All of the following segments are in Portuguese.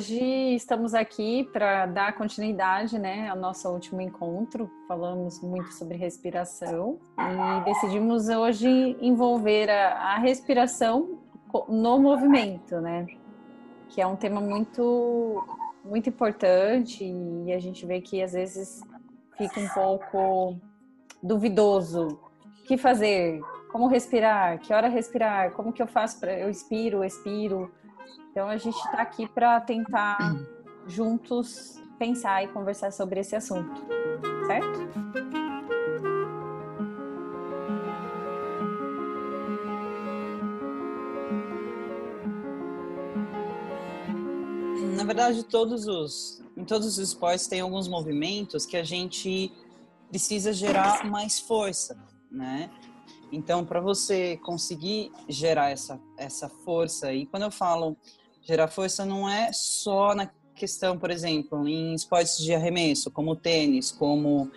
hoje estamos aqui para dar continuidade né, ao nosso último encontro. Falamos muito sobre respiração e decidimos hoje envolver a, a respiração no movimento, né? Que é um tema muito, muito importante e a gente vê que às vezes fica um pouco duvidoso. O que fazer? Como respirar? Que hora respirar? Como que eu faço para eu expiro, expiro? Então a gente está aqui para tentar juntos pensar e conversar sobre esse assunto, certo? Na verdade, todos os em todos os esportes tem alguns movimentos que a gente precisa gerar mais força, né? Então, para você conseguir gerar essa, essa força, e quando eu falo Gerar força não é só na questão, por exemplo, em esportes de arremesso, como o tênis, como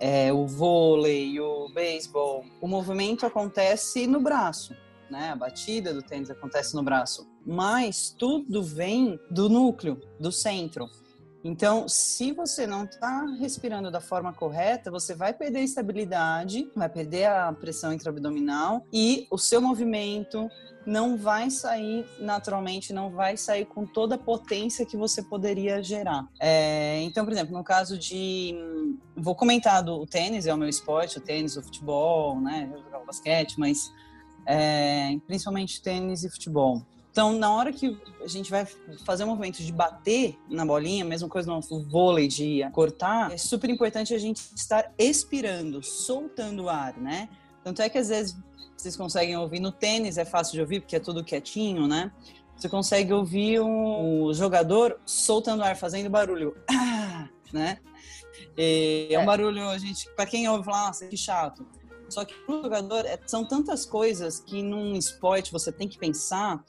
é, o vôlei, o beisebol. O movimento acontece no braço, né? A batida do tênis acontece no braço. Mas tudo vem do núcleo, do centro. Então, se você não está respirando da forma correta, você vai perder a estabilidade, vai perder a pressão intraabdominal e o seu movimento não vai sair naturalmente, não vai sair com toda a potência que você poderia gerar. É, então, por exemplo, no caso de. Vou comentar do tênis, é o meu esporte, o tênis, o futebol, né? Eu jogava basquete, mas é, principalmente tênis e futebol. Então, na hora que a gente vai fazer um movimento de bater na bolinha, mesma coisa no vôlei de cortar, é super importante a gente estar expirando, soltando o ar, né? Tanto é que às vezes vocês conseguem ouvir no tênis, é fácil de ouvir porque é tudo quietinho, né? Você consegue ouvir um jogador soltando ar, fazendo barulho, né? E é um é. barulho, a gente, para quem ouve falar, nossa, que chato. Só que o jogador, é, são tantas coisas que num esporte você tem que pensar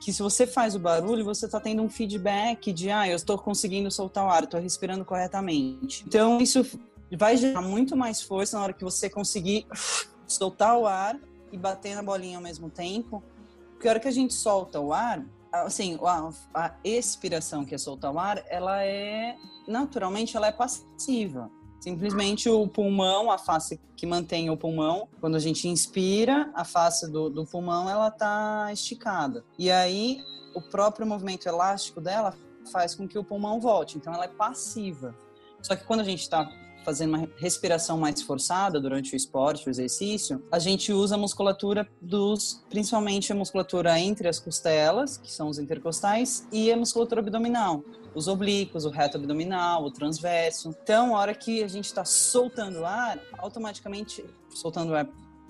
que se você faz o barulho, você está tendo um feedback de, ah, eu estou conseguindo soltar o ar, estou respirando corretamente. Então, isso vai gerar muito mais força na hora que você conseguir soltar o ar e bater na bolinha ao mesmo tempo. Porque a hora que a gente solta o ar, assim, a, a expiração, que é soltar o ar, ela é, naturalmente, ela é passiva. Simplesmente o pulmão, a face que mantém o pulmão, quando a gente inspira, a face do, do pulmão ela tá esticada. E aí o próprio movimento elástico dela faz com que o pulmão volte. Então ela é passiva. Só que quando a gente está fazendo uma respiração mais forçada durante o esporte, o exercício, a gente usa a musculatura dos, principalmente a musculatura entre as costelas, que são os intercostais, e a musculatura abdominal, os oblíquos, o reto abdominal, o transverso. Então, a hora que a gente está soltando o ar, automaticamente, soltando o ar,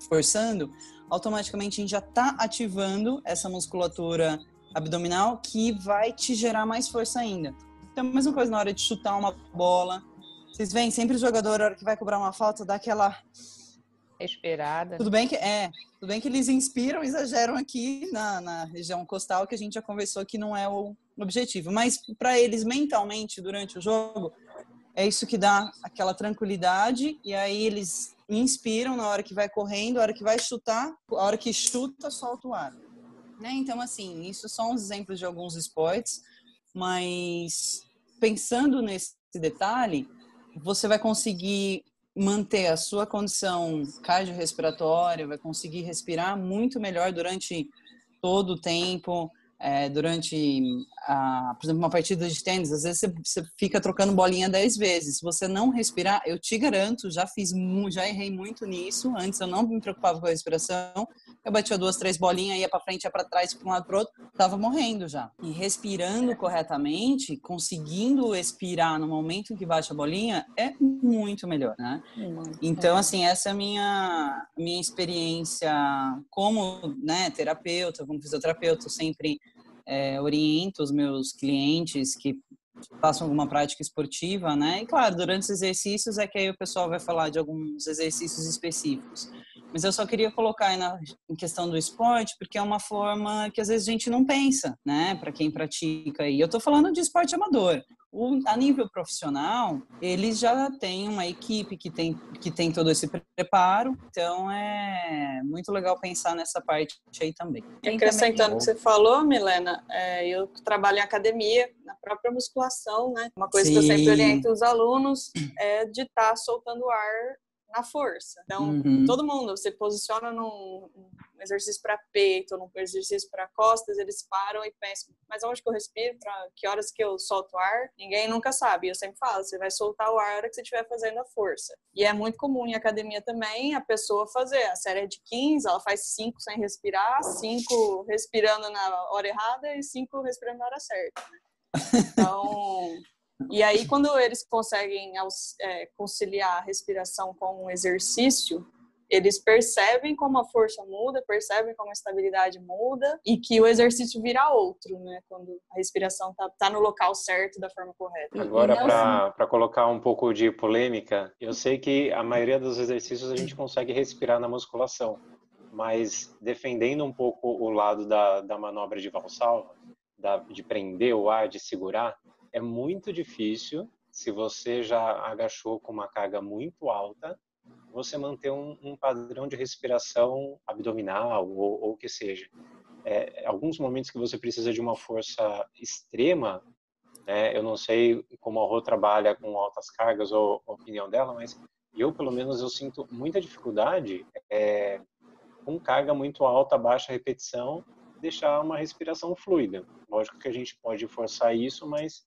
forçando, automaticamente a gente já está ativando essa musculatura abdominal que vai te gerar mais força ainda. Então, a mesma coisa na hora de chutar uma bola, vocês veem, sempre o jogador, na hora que vai cobrar uma falta, dá aquela. Esperada. Tudo bem que é. Tudo bem que eles inspiram, exageram aqui na, na região costal, que a gente já conversou que não é o objetivo. Mas para eles, mentalmente, durante o jogo, é isso que dá aquela tranquilidade. E aí eles inspiram na hora que vai correndo, na hora que vai chutar, a hora que chuta, solta o ar. Né? Então, assim, isso são os exemplos de alguns esportes, mas pensando nesse detalhe, você vai conseguir manter a sua condição cardiorrespiratória, vai conseguir respirar muito melhor durante todo o tempo, é, durante, a, por exemplo, uma partida de tênis, às vezes você, você, fica trocando bolinha dez vezes. Se você não respirar, eu te garanto, já fiz, já errei muito nisso. Antes eu não me preocupava com a respiração, eu batia duas, três bolinhas, ia para frente, ia para trás, para um lado, para outro, tava morrendo já. E respirando corretamente, conseguindo expirar no momento em que bate a bolinha, é muito melhor, né? Então, assim, essa é a minha, minha experiência como né, terapeuta, como fisioterapeuta, eu sempre é, oriento os meus clientes que façam alguma prática esportiva, né? E claro, durante os exercícios é que aí o pessoal vai falar de alguns exercícios específicos. Mas eu só queria colocar aí na em questão do esporte, porque é uma forma que às vezes a gente não pensa, né? Para quem pratica. E eu estou falando de esporte amador. O, a nível profissional, eles já têm uma equipe que tem, que tem todo esse preparo, então é muito legal pensar nessa parte aí também. Acrescentando o que você falou, Milena, é, eu trabalho em academia, na própria musculação, né? Uma coisa Sim. que eu sempre oriento os alunos é de estar tá soltando ar na força. Então, uhum. todo mundo, você posiciona num, exercício para peito, num exercício para costas, eles param e pensam, mas onde que eu respiro? Para que horas que eu solto o ar? Ninguém nunca sabe. Eu sempre falo, você vai soltar o ar na hora que você estiver fazendo a força. E é muito comum em academia também a pessoa fazer a série de 15, ela faz 5 sem respirar, 5 respirando na hora errada e 5 respirando na hora certa. Né? Então, e aí, quando eles conseguem é, conciliar a respiração com o exercício, eles percebem como a força muda, percebem como a estabilidade muda e que o exercício vira outro, né? Quando a respiração tá, tá no local certo da forma correta. Agora, para colocar um pouco de polêmica, eu sei que a maioria dos exercícios a gente consegue respirar na musculação, mas defendendo um pouco o lado da, da manobra de valsalva, da, de prender o ar, de segurar, é muito difícil, se você já agachou com uma carga muito alta, você manter um, um padrão de respiração abdominal ou o que seja. É, alguns momentos que você precisa de uma força extrema, né, eu não sei como a Rô trabalha com altas cargas ou a opinião dela, mas eu, pelo menos, eu sinto muita dificuldade é, com carga muito alta, baixa repetição, deixar uma respiração fluida. Lógico que a gente pode forçar isso, mas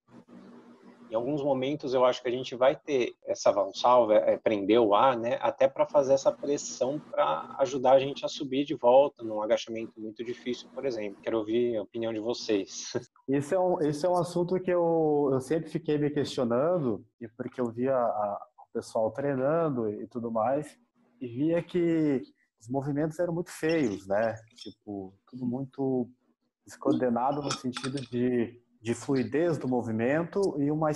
em alguns momentos eu acho que a gente vai ter essa valsalva, é, prender o ar, né, até para fazer essa pressão para ajudar a gente a subir de volta num agachamento muito difícil, por exemplo. Quero ouvir a opinião de vocês. Esse é um, esse é um assunto que eu, eu sempre fiquei me questionando, porque eu via a, o pessoal treinando e tudo mais, e via que os movimentos eram muito feios, né? Tipo, tudo muito descoordenado no sentido de de fluidez do movimento e uma,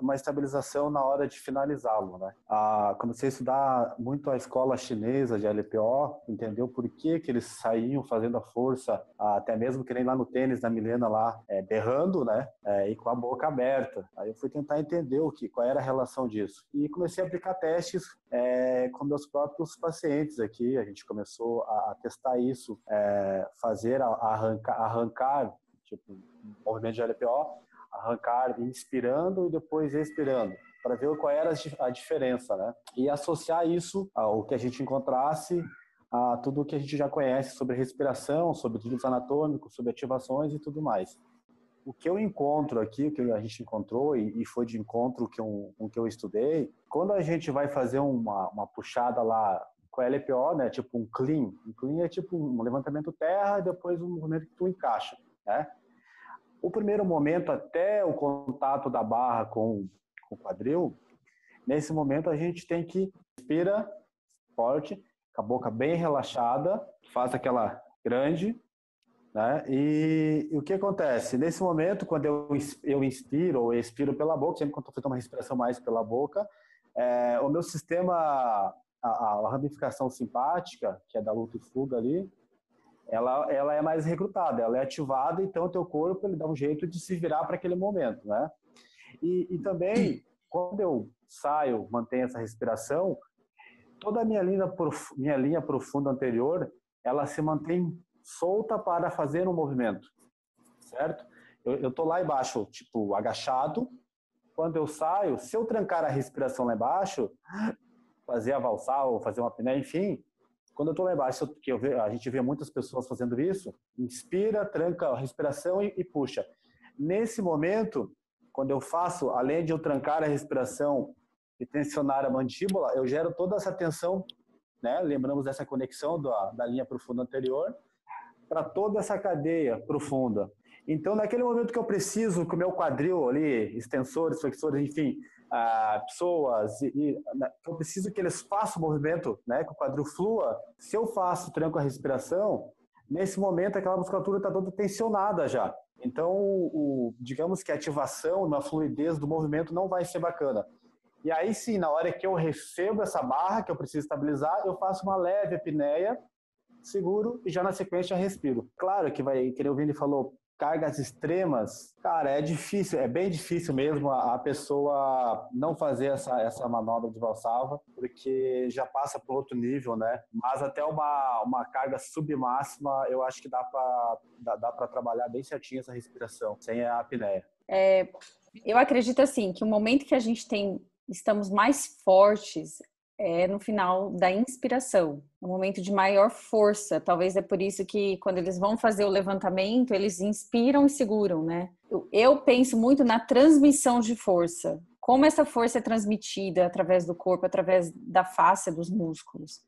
uma estabilização na hora de finalizá-lo. Né? Ah, comecei a estudar muito a escola chinesa de LPO, entendeu por que, que eles saíam fazendo a força, até mesmo que nem lá no tênis da Milena lá, é, berrando, né? É, e com a boca aberta. Aí eu fui tentar entender o que, qual era a relação disso. E comecei a aplicar testes é, com meus próprios pacientes aqui. A gente começou a, a testar isso, é, fazer a, a arrancar, arrancar tipo movimento de LPO, arrancar inspirando e depois expirando, para ver qual era a diferença, né? E associar isso ao que a gente encontrasse a tudo o que a gente já conhece sobre respiração, sobre estudos anatômicos, sobre ativações e tudo mais. O que eu encontro aqui, o que a gente encontrou e, foi de encontro com o que eu estudei, quando a gente vai fazer uma, uma puxada lá com a LPO, né, tipo um clean, um clean é tipo um levantamento terra e depois um movimento que tu encaixa, né? O primeiro momento, até o contato da barra com, com o quadril, nesse momento a gente tem que respira forte, com a boca bem relaxada, faz aquela grande, né? E, e, o que acontece? Nesse momento, quando eu, eu inspiro ou expiro pela boca, sempre quando estou fazendo uma respiração mais pela boca, é, o meu sistema, a, a, ramificação simpática, que é da luta e fuga ali, ela, ela é mais recrutada, ela é ativada, então o teu corpo ele dá um jeito de se virar para aquele momento, né? E, e também, quando eu saio, mantenho essa respiração, toda a minha linha, prof, minha linha profunda anterior, ela se mantém solta para fazer um movimento, certo? Eu estou lá embaixo, tipo, agachado. Quando eu saio, se eu trancar a respiração lá embaixo, fazer a valsar ou fazer uma apneia, enfim, quando eu estou lá embaixo, que eu a gente vê muitas pessoas fazendo isso, inspira, tranca a respiração e, e puxa. Nesse momento, quando eu faço, além de eu trancar a respiração e tensionar a mandíbula, eu gero toda essa tensão, né? Lembramos dessa conexão da, da linha profunda anterior para toda essa cadeia profunda. Então, naquele momento que eu preciso que o meu quadril ali, extensores, flexores, enfim, ah, pessoas e, e né, eu preciso que eles façam o movimento, né, que o quadril flua. Se eu faço tranco a respiração, nesse momento aquela musculatura está toda tensionada já. Então, o, digamos que a ativação na fluidez do movimento não vai ser bacana. E aí sim, na hora que eu recebo essa barra que eu preciso estabilizar, eu faço uma leve apneia, seguro e já na sequência respiro. Claro que vai, que o Vini falou, cargas extremas, cara, é difícil, é bem difícil mesmo a, a pessoa não fazer essa, essa manobra de valsalva, porque já passa para outro nível, né? Mas até uma, uma carga submáxima, eu acho que dá para dá, dá trabalhar bem certinho essa respiração, sem a apneia. É, eu acredito assim que o momento que a gente tem estamos mais fortes é no final da inspiração, no momento de maior força. Talvez é por isso que quando eles vão fazer o levantamento, eles inspiram e seguram, né? Eu penso muito na transmissão de força. Como essa força é transmitida através do corpo, através da face dos músculos.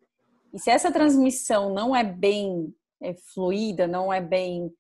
E se essa transmissão não é bem é, fluida, não é bem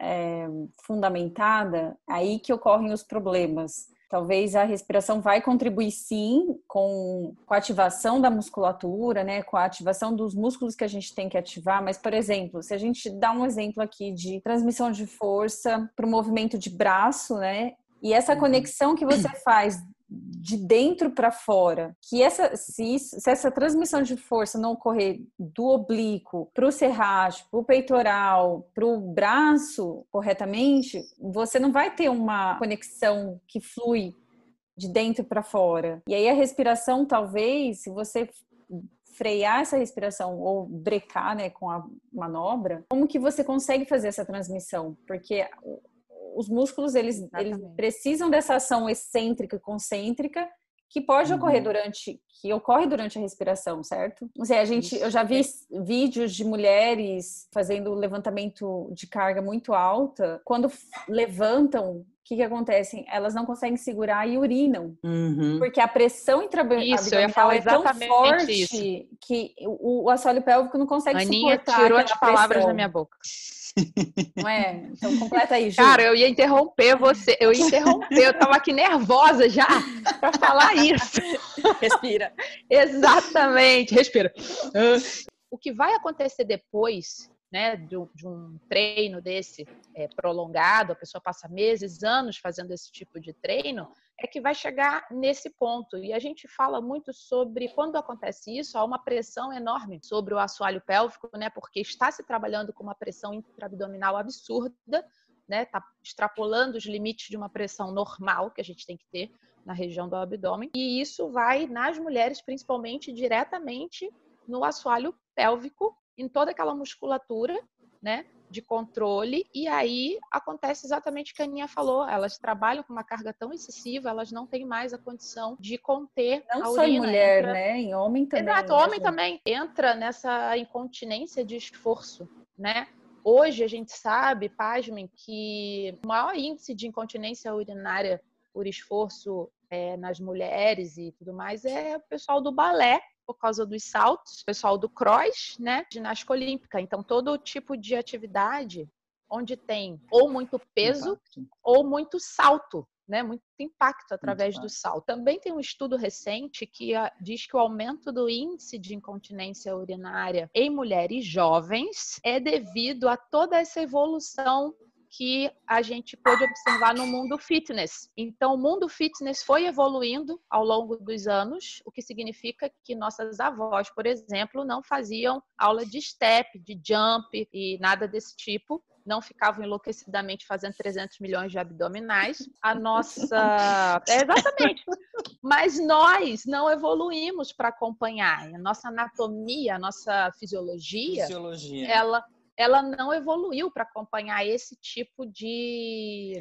é, fundamentada, aí que ocorrem os problemas Talvez a respiração vai contribuir sim com, com a ativação da musculatura, né? Com a ativação dos músculos que a gente tem que ativar. Mas, por exemplo, se a gente dá um exemplo aqui de transmissão de força para o movimento de braço, né? E essa uhum. conexão que você faz de dentro para fora, que essa se, se, essa transmissão de força não ocorrer do oblíquo para o serrágio, para o peitoral, para o braço corretamente, você não vai ter uma conexão que flui de dentro para fora. E aí a respiração, talvez, se você frear essa respiração ou brecar, né, com a manobra, como que você consegue fazer essa transmissão? Porque os músculos eles, eles precisam dessa ação excêntrica e concêntrica que pode uhum. ocorrer durante que ocorre durante a respiração, certo? Não sei, a gente eu já vi vídeos de mulheres fazendo levantamento de carga muito alta, quando levantam o que, que acontece? Elas não conseguem segurar e urinam. Uhum. Porque a pressão intraabdominal é tão forte isso. que o, o assoalho pélvico não consegue Aninha suportar tirou as palavras da minha boca. Não é? Então completa aí, Ju. Cara, eu ia interromper você. Eu ia interromper. Eu tava aqui nervosa já para falar isso. Respira. Exatamente. Respira. O que vai acontecer depois né, de, de, um treino desse é, prolongado, a pessoa passa meses, anos fazendo esse tipo de treino, é que vai chegar nesse ponto. E a gente fala muito sobre quando acontece isso, há uma pressão enorme sobre o assoalho pélvico, né, porque está se trabalhando com uma pressão intraabdominal absurda, né, está extrapolando os limites de uma pressão normal que a gente tem que ter na região do abdômen. E isso vai nas mulheres, principalmente diretamente no assoalho pélvico, em toda aquela musculatura, né? De controle, e aí acontece exatamente o que a Aninha falou. Elas trabalham com uma carga tão excessiva, elas não têm mais a condição de conter não a urina. Não só em mulher, entra... né? Em homem também. Exato, né, homem também entra nessa incontinência de esforço, né? Hoje a gente sabe, pasmem, que o maior índice de incontinência urinária por esforço é, nas mulheres e tudo mais é o pessoal do balé, por causa dos saltos, pessoal do cross, né? Ginástica olímpica. Então, todo tipo de atividade onde tem ou muito peso impacto. ou muito salto, né? Muito impacto através muito do salto. Também tem um estudo recente que ah, diz que o aumento do índice de incontinência urinária em mulheres jovens é devido a toda essa evolução que a gente pôde observar no mundo fitness. Então, o mundo fitness foi evoluindo ao longo dos anos, o que significa que nossas avós, por exemplo, não faziam aula de step, de jump e nada desse tipo, não ficavam enlouquecidamente fazendo 300 milhões de abdominais. A nossa. É, exatamente. Mas nós não evoluímos para acompanhar. A nossa anatomia, a nossa fisiologia, fisiologia. ela ela não evoluiu para acompanhar esse tipo de.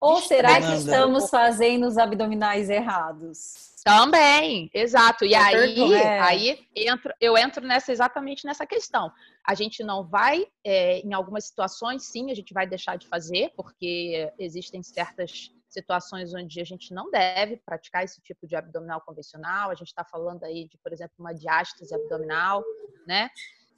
Ou será que estamos fazendo os abdominais errados? Também, exato. E aí, é. aí entro, eu entro nessa exatamente nessa questão. A gente não vai, é, em algumas situações, sim, a gente vai deixar de fazer, porque existem certas situações onde a gente não deve praticar esse tipo de abdominal convencional. A gente está falando aí de, por exemplo, uma diástase abdominal, né?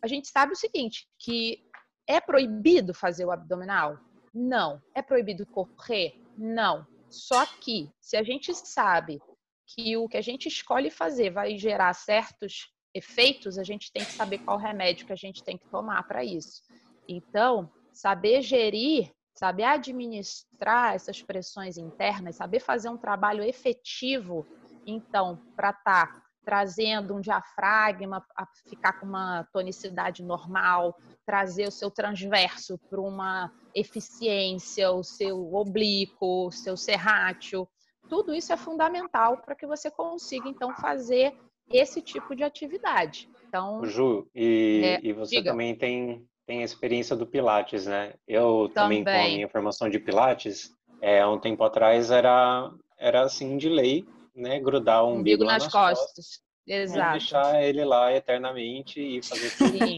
A gente sabe o seguinte, que é proibido fazer o abdominal? Não. É proibido correr? Não. Só que, se a gente sabe que o que a gente escolhe fazer vai gerar certos efeitos, a gente tem que saber qual remédio que a gente tem que tomar para isso. Então, saber gerir, saber administrar essas pressões internas, saber fazer um trabalho efetivo, então, para estar tá trazendo um diafragma a ficar com uma tonicidade normal, trazer o seu transverso para uma eficiência, o seu oblíquo, o seu serrátil. Tudo isso é fundamental para que você consiga, então, fazer esse tipo de atividade. Então, Ju, e, é, e você diga. também tem, tem a experiência do Pilates, né? Eu também, também com a minha formação de Pilates, é, um tempo atrás era, era assim de lei, né? Grudar um umbigo, umbigo nas, nas costas. costas. Exato. deixar ele lá eternamente e fazer tudo. Sim.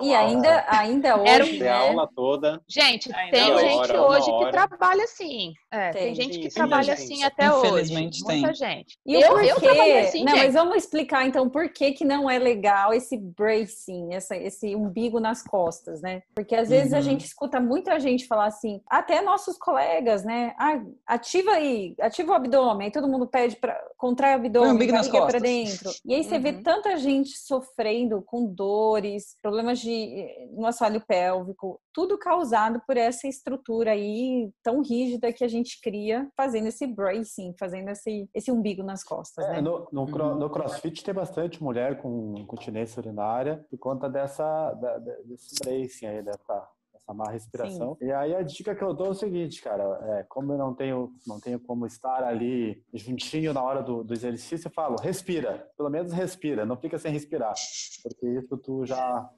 E ainda, ainda hoje, Era né? a aula toda. Gente, ainda tem gente hora, hoje que trabalha assim. É, tem, tem, gente que trabalha assim até Infelizmente hoje. tem. Muita gente. E eu, eu trabalho assim, Não, gente. mas vamos explicar então por que que não é legal esse bracing, essa, esse umbigo nas costas, né? Porque às vezes uhum. a gente escuta muita gente falar assim, até nossos colegas, né? Ah, ativa aí, ativa o abdômen, aí todo mundo pede para contrai o abdômen, para dentro. E aí você uhum. vê tanta gente sofrendo com dores, problemas de no assoalho pélvico, tudo causado por essa estrutura aí tão rígida que a gente cria fazendo esse bracing, fazendo esse, esse umbigo nas costas. É, né? no, no, uhum. no, crossfit tem bastante mulher com continência urinária por conta dessa, da, desse bracing aí, dessa má respiração. Sim. E aí a dica que eu dou é o seguinte, cara, é, como eu não tenho, não tenho como estar ali juntinho na hora do, do exercício, eu falo, respira, pelo menos respira, não fica sem respirar, porque isso tu já,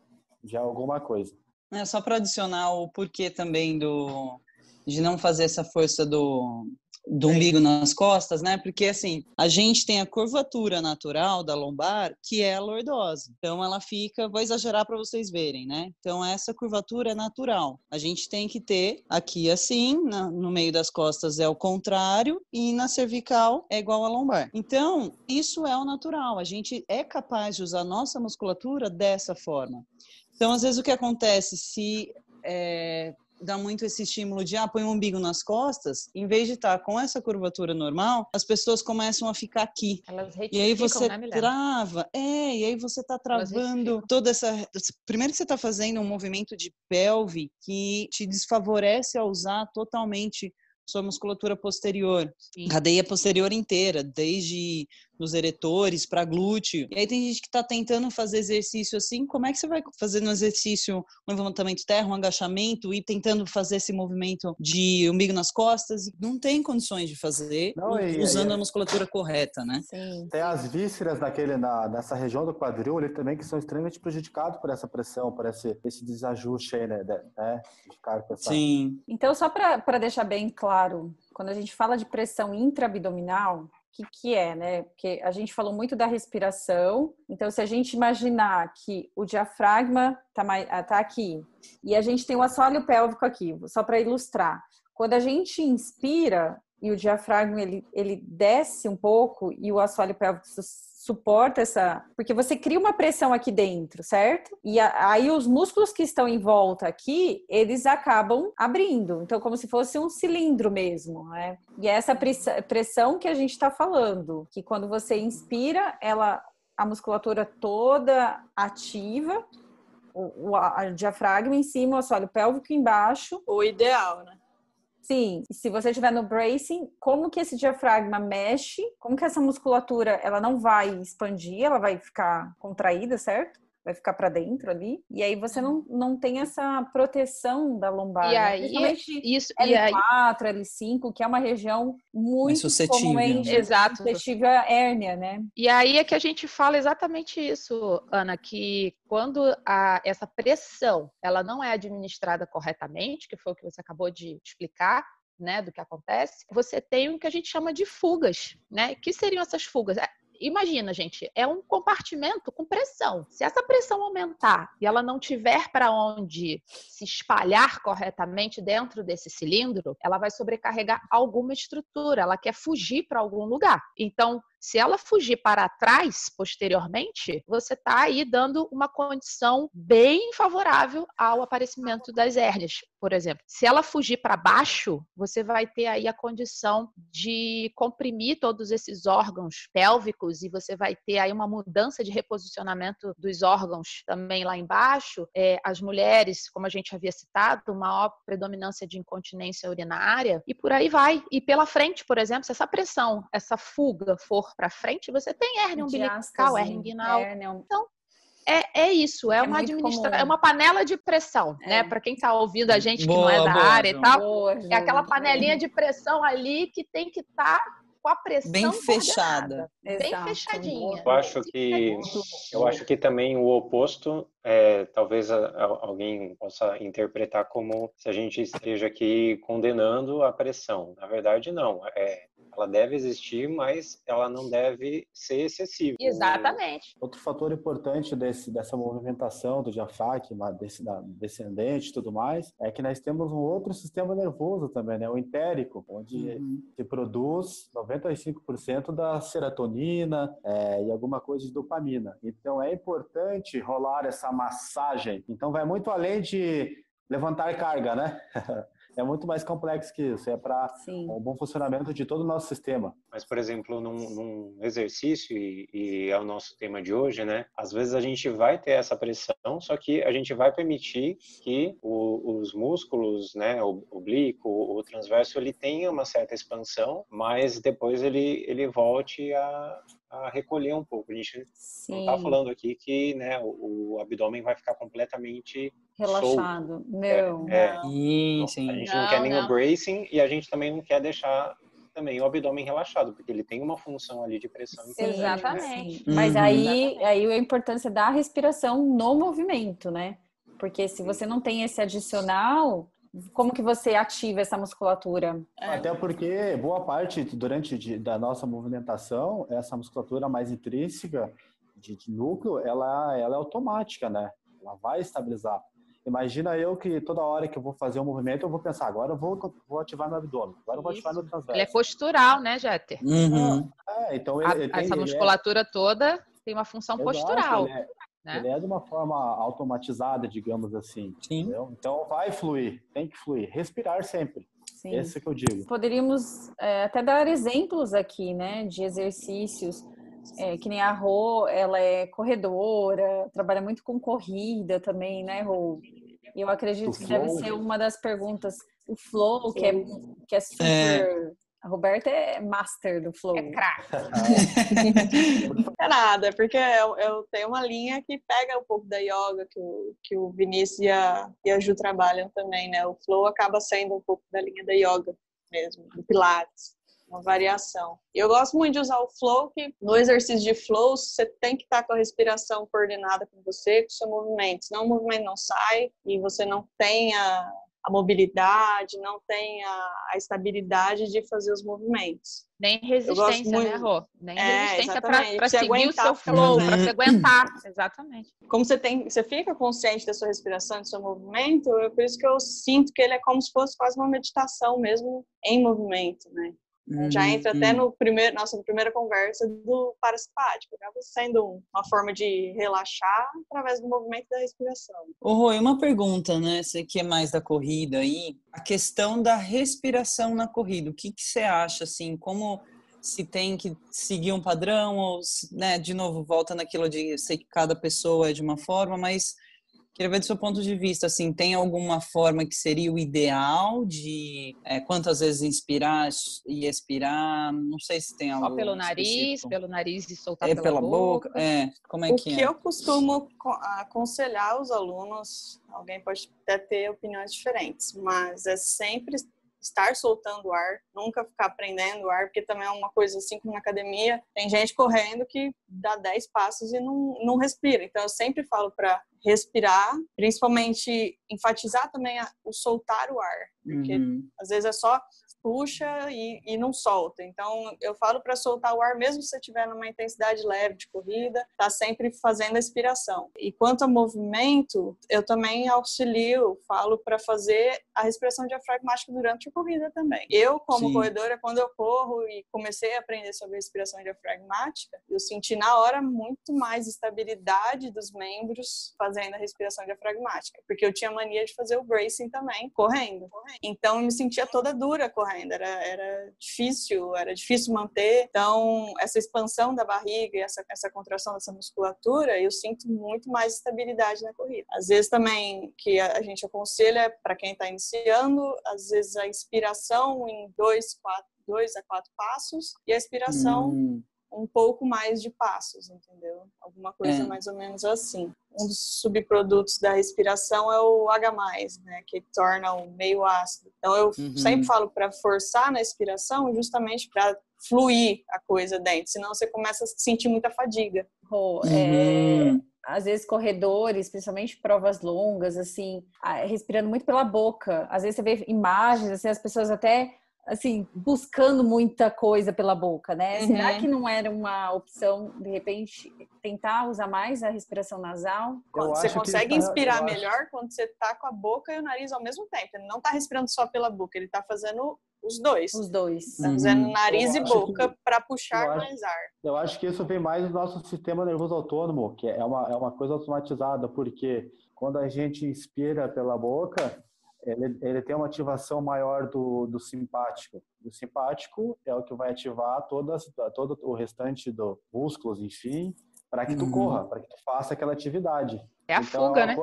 já é alguma coisa. É, só para adicionar o porquê também do de não fazer essa força do, do umbigo nas costas, né? Porque assim, a gente tem a curvatura natural da lombar, que é a lordose. Então ela fica, vou exagerar para vocês verem, né? Então essa curvatura é natural. A gente tem que ter aqui assim, na, no meio das costas é o contrário e na cervical é igual a lombar. Então, isso é o natural. A gente é capaz de usar a nossa musculatura dessa forma. Então, às vezes o que acontece se é, dá muito esse estímulo de ah, põe o um umbigo nas costas, em vez de estar com essa curvatura normal, as pessoas começam a ficar aqui. e aí você né, trava, é, e aí você está travando toda essa. Primeiro que você está fazendo um movimento de pelve que te desfavorece a usar totalmente sua musculatura posterior, Sim. cadeia posterior inteira, desde nos eretores para glúteo. E aí tem gente que está tentando fazer exercício assim, como é que você vai fazer no exercício um levantamento terra, um agachamento e tentando fazer esse movimento de umbigo nas costas? Não tem condições de fazer Não, e, usando e, a musculatura correta, né? Sim. Tem as vísceras naquele, na, nessa região do quadril ali também que são extremamente prejudicados por essa pressão, por esse, esse desajuste aí, né? né? De Sim. Então, só para deixar bem claro, quando a gente fala de pressão intraabdominal, que, que é, né? Porque a gente falou muito da respiração. Então, se a gente imaginar que o diafragma está ah, tá aqui e a gente tem o assoalho pélvico aqui, só para ilustrar. Quando a gente inspira e o diafragma ele, ele desce um pouco e o assoalho pélvico suporta essa. Porque você cria uma pressão aqui dentro, certo? E aí os músculos que estão em volta aqui, eles acabam abrindo. Então, como se fosse um cilindro mesmo, né? E é essa pressão que a gente está falando, que quando você inspira, ela a musculatura toda ativa, o, o a, diafragma em cima, o assoalho pélvico embaixo. O ideal, né? Sim, se você estiver no bracing, como que esse diafragma mexe, como que essa musculatura ela não vai expandir, ela vai ficar contraída, certo? Vai ficar para dentro ali, e aí você não, não tem essa proteção da lombar. E né? aí, isso, L4, e aí... L5, que é uma região muito suscetível. comumente Exato. suscetível à hérnia, né? E aí é que a gente fala exatamente isso, Ana, que quando a, essa pressão ela não é administrada corretamente, que foi o que você acabou de explicar, né, do que acontece, você tem o que a gente chama de fugas, né? Que seriam essas fugas? Imagina, gente, é um compartimento com pressão. Se essa pressão aumentar e ela não tiver para onde se espalhar corretamente dentro desse cilindro, ela vai sobrecarregar alguma estrutura, ela quer fugir para algum lugar. Então, se ela fugir para trás, posteriormente, você está aí dando uma condição bem favorável ao aparecimento das hérnias, por exemplo. Se ela fugir para baixo, você vai ter aí a condição de comprimir todos esses órgãos pélvicos e você vai ter aí uma mudança de reposicionamento dos órgãos também lá embaixo. É, as mulheres, como a gente havia citado, maior predominância de incontinência urinária e por aí vai. E pela frente, por exemplo, se essa pressão, essa fuga for para frente, você tem hérnia umbilical, hérnia inguinal. Hérnia. Então, é, é isso, é, É uma administra... comum. é uma panela de pressão, É. né? Para quem está ouvindo a gente que Boa, não é da boa, área e tal, Boa, é aquela panelinha de pressão ali que tem que estar com a pressão Bem fechada. bem Exato. fechadinha. Eu acho que eu acho que também o oposto é, talvez a- a- alguém possa interpretar como se a gente esteja aqui condenando a pressão. Na verdade, não. É, ela deve existir, mas ela não deve ser excessiva. Exatamente. Outro fator importante desse, dessa movimentação do diafragma, desse, da, descendente e tudo mais, é que nós temos um outro sistema nervoso também, né? o entérico, onde Uhum. se produz 95% da serotonina é, e alguma coisa de dopamina. Então é importante rolar essa massagem. Então vai muito além de levantar carga, né? É muito mais complexo que isso. É para o bom funcionamento de todo o nosso sistema. Mas, por exemplo, num, num exercício, e, e é o nosso tema de hoje, né? Às vezes a gente vai ter essa pressão, só que a gente vai permitir que o- os músculos, né, o oblíquo, o transverso, ele tenha uma certa expansão, mas depois ele, ele volte a, a recolher um pouco. A gente não Sim. está falando aqui que né, o, o abdômen vai ficar completamente Relaxado. Não. É, Sim, sim. a gente não, Não, quer nem não. o bracing e a gente também não quer deixar também o abdômen relaxado, porque ele tem uma função ali de pressão importante, né? Exatamente. Sim. Mas Uhum. aí, Exatamente. aí a importância da respiração no movimento, né? Porque se você não tem esse adicional, como que você ativa essa musculatura? É. Até porque boa parte durante de- da nossa movimentação, essa musculatura mais intrínseca de, de núcleo, ela, ela é automática, né? Ela vai estabilizar. Imagina eu que toda hora que eu vou fazer um movimento, eu vou pensar, agora eu vou, vou ativar meu abdômen, agora eu vou ativar meu transverso. Ele é postural, né, Jeter? Uhum. É, então ele, A- ele tem, essa ele é- musculatura toda tem uma função Exato, postural. Ele é, né? ele é de uma forma automatizada, digamos assim. Sim. entendeu? Então vai fluir, tem que fluir. Respirar sempre. Sim. Esse que eu digo. Poderíamos é, até dar exemplos aqui, né, de exercícios, é, que nem a Rô, ela é corredora, trabalha muito com corrida também, né, Rô? E eu acredito O que deve flow. ser uma das perguntas. O flow, que é, que é super... A Roberta é master do flow. É craque. É nada, é porque eu, eu tenho uma linha que pega um pouco da yoga, que o, que o Vinícius e a, e a Ju trabalham também, né? O flow acaba sendo um pouco da linha da yoga mesmo, do Pilates, uma variação. E eu gosto muito de usar o flow, que no exercício de flow você tem que estar com a respiração coordenada com você, com o seu movimento, senão o movimento não sai e você não tem a, a mobilidade, não tem a, a estabilidade de fazer os movimentos. Nem resistência, né, muito- Rô? Nem É, resistência para Se seguir o aguentar seu o flow, flow. para se aguentar. Exatamente. como você tem, você fica consciente da sua respiração, do seu movimento, é por isso que eu sinto que ele é como se fosse quase uma meditação mesmo em movimento, né? Já entra até Uhum. no primeiro, nossa primeira conversa do parasimpático, acaba sendo uma forma de relaxar através do movimento da respiração. Ô, Rui, uma pergunta, né? Você que é mais da corrida aí, a questão da respiração na corrida. O que, que você acha, assim, como se tem que seguir um padrão ou, né, de novo, volta naquilo de sei que cada pessoa é de uma forma, mas queria ver do seu ponto de vista, assim, tem alguma forma que seria o ideal de é, quantas vezes inspirar e expirar? Não sei se tem algo Só pelo nariz, específico. pelo nariz e soltar É pela, pela boca. boca? É, como é o que que é? eu costumo co- aconselhar os alunos, alguém pode até ter opiniões diferentes, mas é sempre estar soltando o ar, nunca ficar prendendo o ar, porque também é uma coisa assim como na academia, tem gente correndo que dá 10 passos e não, não respira. Então eu sempre falo para respirar, principalmente enfatizar também a- o soltar o ar, porque Uhum. às vezes é só puxa e, e não solta. Então, eu falo para soltar o ar, mesmo se você estiver numa intensidade leve de corrida, tá sempre fazendo a expiração. E quanto ao movimento, eu também auxilio, falo para fazer a respiração diafragmática durante a corrida também. Eu, como Sim. corredora, quando eu corro e comecei a aprender sobre respiração diafragmática, eu senti na hora muito mais estabilidade dos membros fazendo a respiração diafragmática, porque eu tinha mania de fazer o bracing também, correndo. Então, eu me sentia toda dura correndo, era, era difícil, era difícil manter. Então, essa expansão da barriga e essa, essa contração dessa musculatura, eu sinto muito mais estabilidade na corrida. Às vezes também, que a, a gente aconselha para quem está iniciando, às vezes a inspiração em dois, quatro, dois a quatro passos e a expiração Hum, um pouco mais de passos, entendeu? Alguma coisa é. mais ou menos assim. Um dos subprodutos da respiração é o H+, né, que torna o meio ácido. Então eu uhum. sempre falo para forçar na expiração, justamente para fluir a coisa dentro, senão você começa a sentir muita fadiga. Oh, é... Uhum às vezes corredores, principalmente provas longas, assim, respirando muito pela boca. Às vezes você vê imagens, assim, as pessoas até assim, buscando muita coisa pela boca, né? Uhum. Será que não era uma opção, de repente, tentar usar mais a respiração nasal? você consegue que... inspirar melhor quando você tá com a boca e o nariz ao mesmo tempo. Ele não tá respirando só pela boca, ele tá fazendo os dois. Os dois. Tá fazendo uhum. nariz eu e boca que... para puxar acho... mais ar. Eu acho que isso vem mais do nosso sistema nervoso autônomo, que é uma, é uma coisa automatizada, porque quando a gente inspira pela boca, ele, ele tem uma ativação maior do, do simpático. O simpático é o que vai ativar todas, todo o restante dos músculos, enfim, para que tu uhum. corra, para que tu faça aquela atividade. É a então, fuga, é né?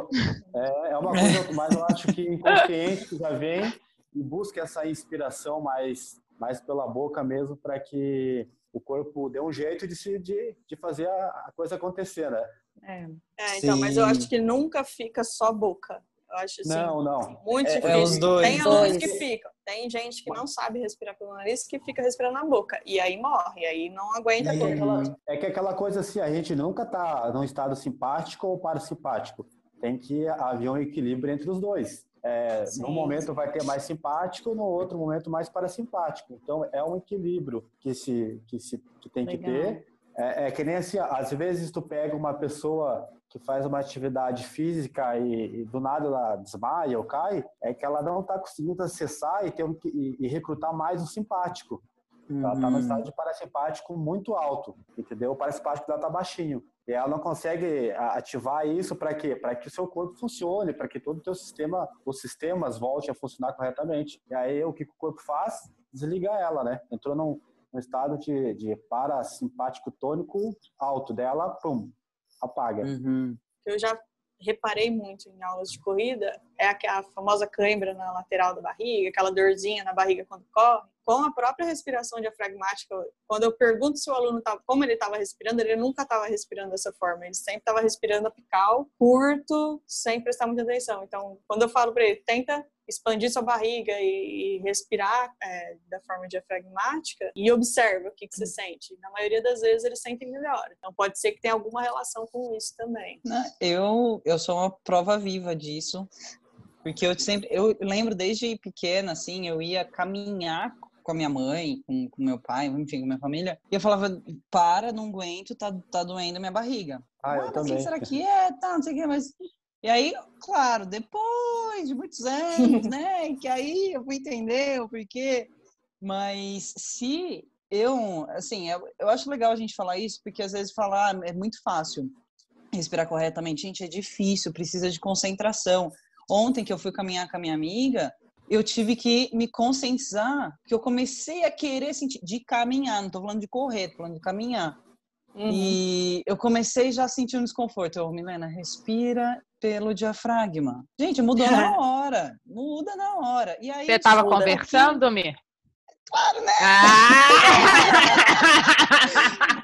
É, é uma coisa, mas eu acho que inconsciente já vem e busca essa inspiração mais, mais pela boca mesmo, para que o corpo dê um jeito de, se, de, de fazer a, a coisa acontecer, né? É, é então, Sim. mas eu acho que nunca fica só boca. Eu acho assim, não, não. muito é, difícil. É os dois. Tem alunos que ficam. Tem gente que não sabe respirar pelo nariz que fica respirando na boca. E aí morre, aí não aguenta. É, aquela... é que aquela coisa assim, a gente nunca tá num estado simpático ou parasimpático. Tem que haver um equilíbrio entre os dois. É, sim, no momento vai ter mais simpático, no outro momento mais parasimpático. Então é um equilíbrio que se que se que tem Legal. que ter. É, é, que nem assim, às vezes tu pega uma pessoa que faz uma atividade física e, e, do nada ela desmaia ou cai, é que ela não está conseguindo acessar e, ter um, e, e recrutar mais o simpático. Uhum. Ela está no estado de parasimpático muito alto, entendeu? O parasimpático dela está baixinho. E ela não consegue ativar isso para quê? Para que o seu corpo funcione, para que todo o teu sistema, os sistemas voltem a funcionar corretamente. E aí o que o corpo faz? Desliga ela, né? Entrou num, num estado de, de parasimpático tônico alto dela, pum, apaga. Uhum. Eu já reparei muito em aulas de corrida é a famosa cãibra na lateral da barriga, aquela dorzinha na barriga quando corre. Com a própria respiração diafragmática, quando eu pergunto se o aluno tava, como ele estava respirando, ele nunca estava respirando dessa forma. Ele sempre estava respirando apical, curto, sem prestar muita atenção. Então, quando eu falo para ele, tenta expandir sua barriga e, e respirar é, da forma diafragmática e observa o que, que você sente. Na maioria das vezes eles sentem melhor. Então pode ser que tenha alguma relação com isso também. Né, eu, eu sou uma prova viva disso. Porque eu sempre, eu lembro desde pequena, assim, eu ia caminhar com a minha mãe, com, com meu pai, enfim, com minha família, e eu falava, para, não aguento, tá, tá doendo minha barriga. Ah, eu também. será que é? Tá, não sei o que, mas e aí, claro, depois de muitos anos, né, que aí eu fui entender o porquê. Mas se eu, assim, eu, eu acho legal a gente falar isso, porque às vezes falar é muito fácil respirar corretamente. Gente, é difícil, precisa de concentração. Ontem que eu fui caminhar com a minha amiga, eu tive que me conscientizar que eu comecei a querer sentir de caminhar, não tô falando de correr, tô falando de caminhar. Uhum. E eu comecei já a sentir um desconforto. Eu, Milena, respira pelo diafragma. Gente, mudou na hora. Muda na hora. E aí, Você estava conversando, aqui... Mi? Claro, né? Ah!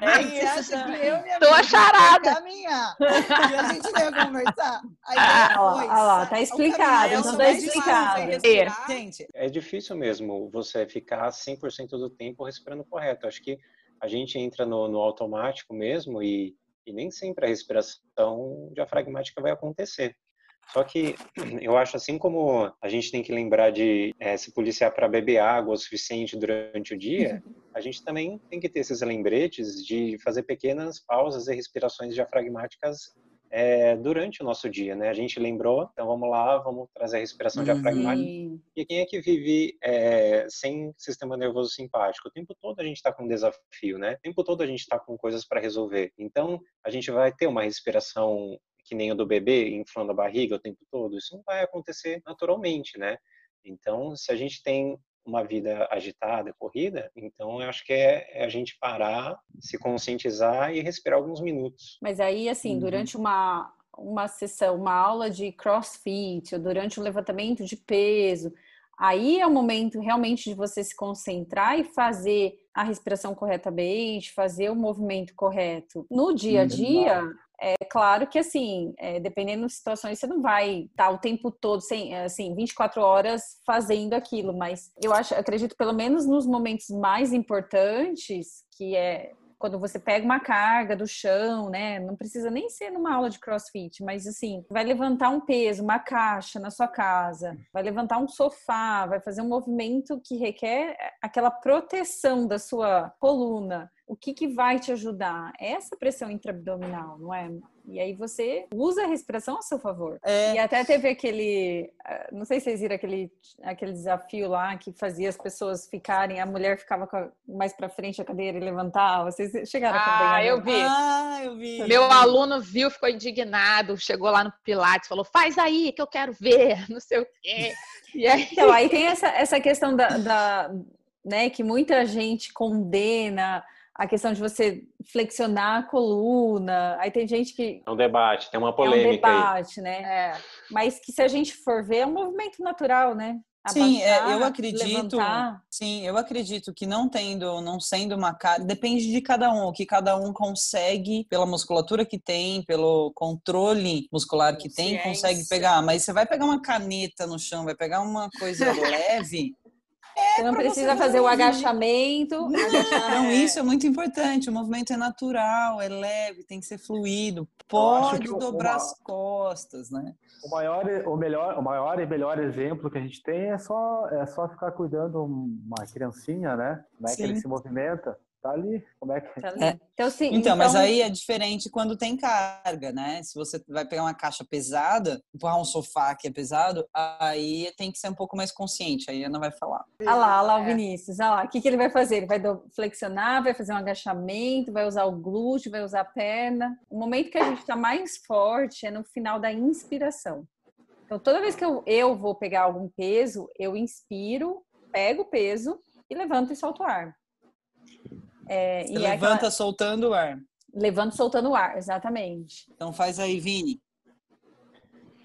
é isso. Eu minha Tô acharada. Caminhar. E a gente veio conversar. Aí ah, depois, olha lá, tá explicado. Então tá explicado. Gente, é difícil mesmo você ficar 100% do tempo respirando correto. Acho que a gente entra no, no automático mesmo e, e nem sempre a respiração diafragmática vai acontecer. Só que eu acho assim como a gente tem que lembrar de é, se policiar para beber água o suficiente durante o dia, a gente também tem que ter esses lembretes de fazer pequenas pausas e respirações diafragmáticas é, durante o nosso dia, né? A gente lembrou, então vamos lá, vamos trazer a respiração uhum. diafragmática. E quem é que vive é, sem sistema nervoso simpático? O tempo todo a gente está com um desafio, né? O tempo todo a gente está com coisas para resolver. Então, a gente vai ter uma respiração que nem o do bebê, inflando a barriga o tempo todo. Isso não vai acontecer naturalmente, né? Então, se a gente tem uma vida agitada, corrida, então eu acho que é, é, a gente parar, se conscientizar e respirar alguns minutos. Mas aí, assim, uhum. durante uma, uma sessão, uma aula de crossfit, ou durante um levantamento de peso, Aí é o momento realmente de você se concentrar e fazer a respiração corretamente, fazer o movimento correto. No dia a dia, é claro que, assim, é, dependendo das situações, você não vai estar o tempo todo, sem, assim, 24 horas fazendo aquilo, mas eu acho, acredito, pelo menos nos momentos mais importantes, que é quando você pega uma carga do chão, né? Não precisa nem ser numa aula de crossfit, mas assim, vai levantar um peso, uma caixa na sua casa, vai levantar um sofá, vai fazer um movimento que requer aquela proteção da sua coluna. O que, que vai te ajudar? Essa pressão intraabdominal, não é? E aí você usa a respiração a seu favor. É. E até teve aquele, ah, não sei se vocês viram aquele, aquele desafio lá que fazia as pessoas ficarem, a mulher ficava mais para frente a cadeira e levantava. Vocês chegaram a? Ah, eu vi. Ah, eu vi. Meu aluno viu, ficou indignado, chegou lá no Pilates, falou: "Faz aí que eu quero ver", não sei o quê. E aí, então, aí tem essa, essa questão da, da né, que muita gente condena a questão de você flexionar a coluna. Aí tem gente que. É um debate, tem uma polêmica. É um debate, aí. né? É. Mas que se a gente for ver, é um movimento natural, né? Abaixar, sim, é, eu acredito. Levantar. Sim, eu acredito que não tendo, não sendo uma cara, depende de cada um, o que cada um consegue pela musculatura que tem, pelo controle muscular que tem, consegue pegar. Mas você vai pegar uma caneta no chão, vai pegar uma coisa leve, você não precisa você fazer o agachamento. Não, isso é muito importante. O movimento é natural, é leve, tem que ser fluido. Pode dobrar as costas, né? O maior, o melhor, o maior e melhor exemplo que a gente tem é só é só ficar cuidando uma criancinha, né? Como é que ele se movimenta? Tá ali, como é que. Tá é. Então, sim, então, então, mas aí é diferente quando tem carga, né? Se você vai pegar uma caixa pesada, empurrar um sofá que é pesado, aí tem que ser um pouco mais consciente, aí não vai falar. Olha lá, olha lá o é. Vinícius, olha lá, o que, que ele vai fazer? Ele vai flexionar, vai fazer um agachamento, vai usar o glúteo, vai usar a perna. O momento que a gente está mais forte é no final da inspiração. Então, toda vez que eu, eu vou pegar algum peso, eu inspiro, pego o peso e levanto e solto o ar. É, Você levanta é aquela... soltando o ar. Levanta soltando o ar, exatamente. Então faz aí, Vini.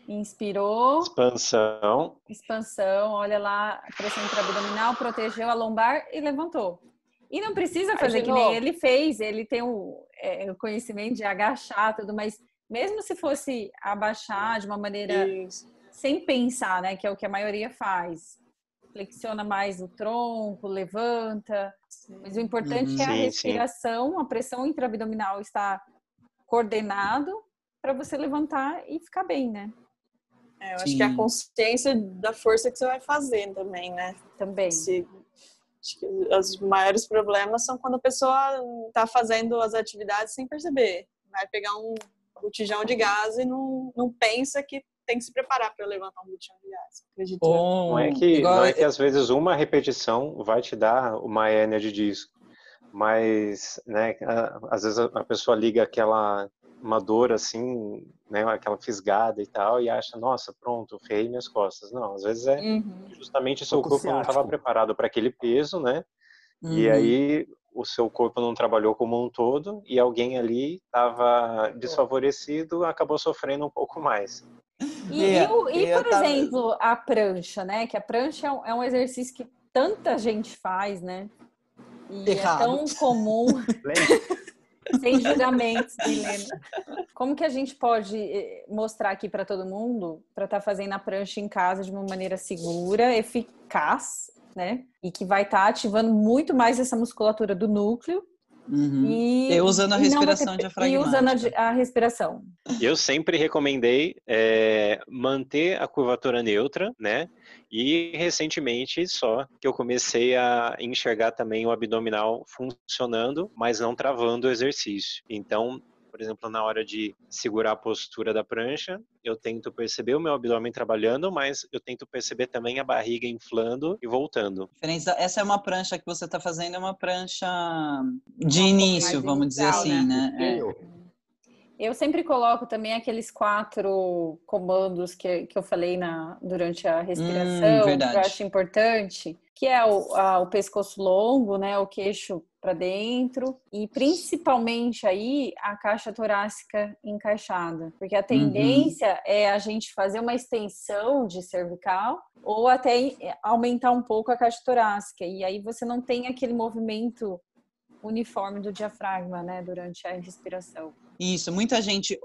Inspirou. Expansão. Expansão, olha lá, pressão intraabdominal, protegeu a lombar e levantou. E não precisa fazer que nem ele fez, ele tem o, é, o conhecimento de agachar tudo, mas mesmo se fosse abaixar de uma maneira Isso. sem pensar, né, que é o que a maioria faz, flexiona mais o tronco, levanta. Mas o importante uhum, é a respiração, sim. a pressão intraabdominal está coordenado para você levantar e ficar bem, né? É, eu sim. acho que é a consciência da força que você vai fazer também, né? Também. Se, acho que os maiores problemas são quando a pessoa está fazendo as atividades sem perceber. Vai pegar um botijão de gás e não, não pensa que tem que se preparar para levantar um botijão de. Acredito. Oh, não é que não é que às vezes uma repetição vai te dar uma energy disso, mas né, às vezes a pessoa liga aquela uma dor assim, né, aquela fisgada e tal, e acha, nossa, pronto, ferrei minhas costas. Não, às vezes é uhum. justamente o seu corpo não estava preparado para aquele peso, né? Uhum. E aí o seu corpo não trabalhou como um todo e alguém ali estava desfavorecido, acabou sofrendo um pouco mais. E, e, e, e por exemplo, a prancha, né? Que a prancha é um é exercício que tanta gente faz, né? E é Errado. é tão comum. Sem julgamentos, Helena. Como que a gente pode eh, mostrar aqui para todo mundo para estar tá fazendo a prancha em casa de uma maneira segura, eficaz, né? E que vai estar tá ativando muito mais essa musculatura do núcleo Uhum. E, e, usando a respiração diafragmática. E usando a, a, respiração. Eu sempre recomendei é, manter a curvatura neutra, né? E recentemente só que eu comecei a enxergar também o abdominal funcionando, mas não travando o exercício. Então, por exemplo, na hora de segurar a postura da prancha, eu tento perceber o meu abdômen trabalhando, mas eu tento perceber também a barriga inflando e voltando. Essa é uma prancha que você está fazendo, é uma prancha de início, vamos dizer assim, né? né? É. Eu sempre coloco também aqueles quatro comandos que, que eu falei na, durante a respiração, hum, que eu acho importante. Que é o, a, o pescoço longo, né, o queixo para dentro e principalmente aí a caixa torácica encaixada, porque a uhum. tendência uhum. é a gente fazer uma extensão de cervical ou até aumentar um pouco a caixa torácica e aí você não tem aquele movimento uniforme do diafragma, né, durante a respiração. Isso, muita gente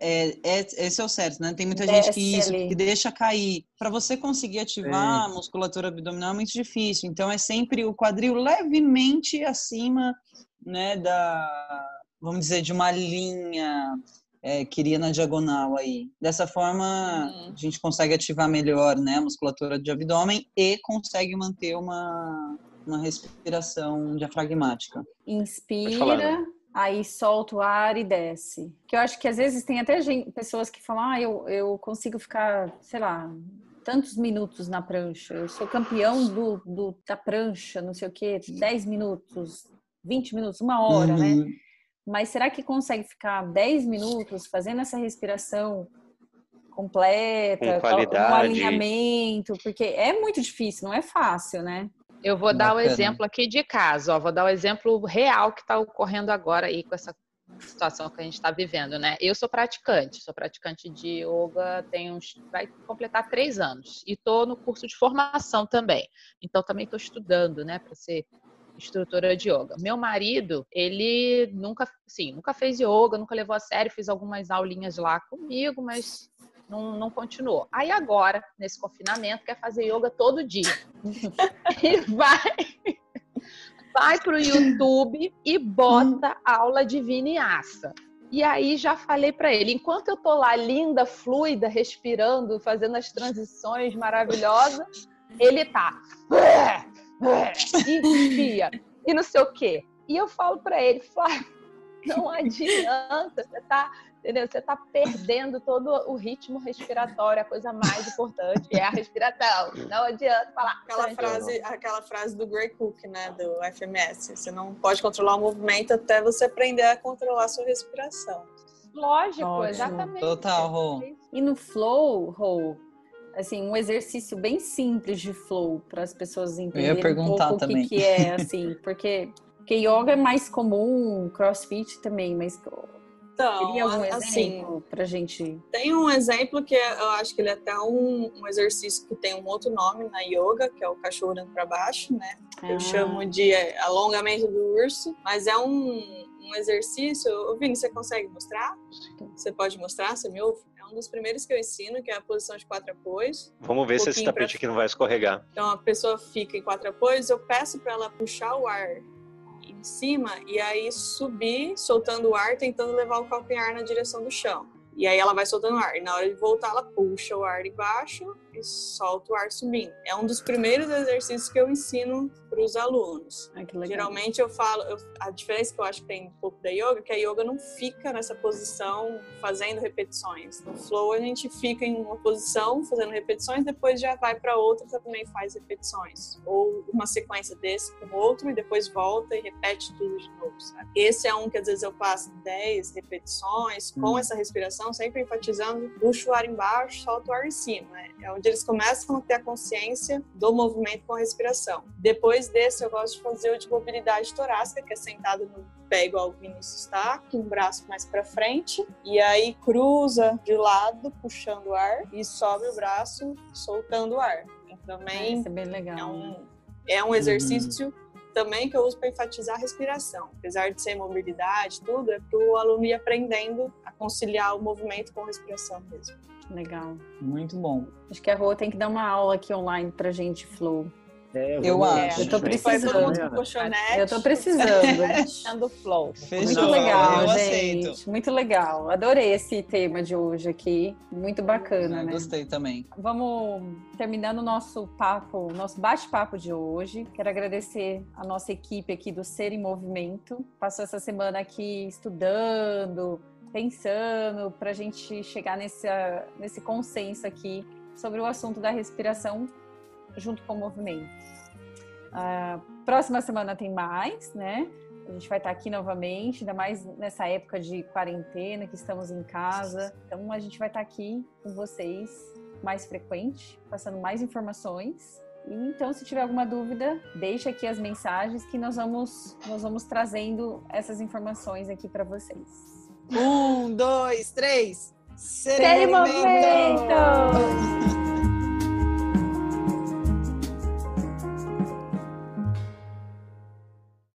é, é, esse é o certo, né? Tem muita gente que isso, que deixa cair. Para você conseguir ativar é. a musculatura abdominal é muito difícil. Então é sempre o quadril levemente acima, né, da, vamos dizer, de uma linha é, que iria na diagonal aí. Dessa forma, uhum. a gente consegue ativar melhor, né, a musculatura de abdômen e consegue manter uma, uma respiração diafragmática. Inspira aí solta o ar e desce. Que eu acho que às vezes tem até gente, pessoas que falam, ah, eu, eu consigo ficar, sei lá, tantos minutos na prancha, eu sou campeão do, do da prancha, não sei o quê, 10 minutos, 20 minutos, uma hora, né? uhum. né? Mas será que consegue ficar 10 minutos fazendo essa respiração completa, com, com um alinhamento? Porque é muito difícil, não é fácil, né? Eu vou Bacana. dar o exemplo aqui de caso, ó, vou dar o exemplo real que está ocorrendo agora aí com essa situação que a gente está vivendo, né? Eu sou praticante, sou praticante de yoga, tem uns, vai completar três anos e estou no curso de formação também. Então também estou estudando, né, para ser instrutora de yoga. Meu marido, ele nunca, sim, nunca fez yoga, nunca levou a sério, fez algumas aulinhas lá comigo, mas não, não continuou. Aí agora, nesse confinamento, quer fazer yoga todo dia. e vai, vai pro YouTube e bota aula de vinyasa. E aí já falei para ele, enquanto eu tô lá linda, fluida, respirando, fazendo as transições maravilhosas, ele tá e e não sei o quê. E eu falo para ele, Flávio, não adianta, você tá entendeu? Você está perdendo todo o ritmo respiratório, a coisa mais importante é a respiração. Não adianta falar. Aquela frase, aquela frase do Gray Cook, né, do FMS. Você não pode controlar o movimento até você aprender a controlar a sua respiração. Lógico, Ótimo. exatamente. Total, Rô. E no flow, Rô, assim, um exercício bem simples de flow para as pessoas entenderem um pouco também. o que, que é, assim, porque, porque yoga é mais comum, crossfit também, mas então, Teria algum assim, pra gente? Tem um exemplo que é, eu acho que ele é até um, um, exercício que tem um outro nome na yoga, que é o cachorro olhando para baixo, né? Ah. Eu chamo de alongamento do urso, mas é um, um exercício. Ô, Vini, você consegue mostrar? Você pode mostrar? Você me ouve? É um dos primeiros que eu ensino, que é a posição de quatro apoios. Vamos ver um se esse tapete pra... aqui não vai escorregar. Então a pessoa fica em quatro apoios, eu peço para ela puxar o ar em cima e aí subir, soltando o ar, tentando levar o calcanhar na direção do chão. E aí ela vai soltando o ar. E na hora de voltar, ela puxa o ar embaixo e solta o ar subindo. É um dos primeiros exercícios que eu ensino para os alunos. Geralmente eu falo, eu, a diferença que eu acho que tem um pouco da yoga, é que a yoga não fica nessa posição fazendo repetições. No flow a gente fica em uma posição fazendo repetições, depois já vai para outra também faz repetições. Ou uma sequência desse com outro e depois volta e repete tudo de novo. Sabe? Esse é um que às vezes eu passo 10 repetições com hum. essa respiração, sempre enfatizando, puxa o ar embaixo, solta o ar em cima. É onde eles começam a ter a consciência do movimento com a respiração. Depois desse, eu gosto de fazer o de mobilidade torácica, que é sentado no pé igual o Vinícius está, com um braço mais para frente, e aí cruza de lado, puxando o ar, e sobe o braço, soltando o ar. E também é, é bem legal. É um, é um exercício uhum. também que eu uso para enfatizar a respiração. Apesar de ser mobilidade, tudo, é para o aluno ir aprendendo a conciliar o movimento com a respiração mesmo. Legal. Muito bom. Acho que a Rô tem que dar uma aula aqui online pra gente, Flow. É, eu acho. Eu tô precisando. Eu tô precisando. Flow. Muito legal, eu gente. Aceito. Muito legal. Adorei esse tema de hoje aqui. Muito bacana, né? Gostei também. Vamos terminando o nosso papo, nosso bate-papo de hoje. Quero agradecer a nossa equipe aqui do Ser em Movimento. Passou essa semana aqui estudando, pensando para a gente chegar nesse, nesse consenso aqui sobre o assunto da respiração junto com o movimento. Uh, próxima semana tem mais, né? A gente vai estar aqui novamente, ainda mais nessa época de quarentena, que estamos em casa. Então a gente vai estar aqui com vocês mais frequente, passando mais informações. Então, se tiver alguma dúvida, deixa aqui as mensagens que nós vamos, nós vamos trazendo essas informações aqui para vocês. Um, dois, três. Cerimônia!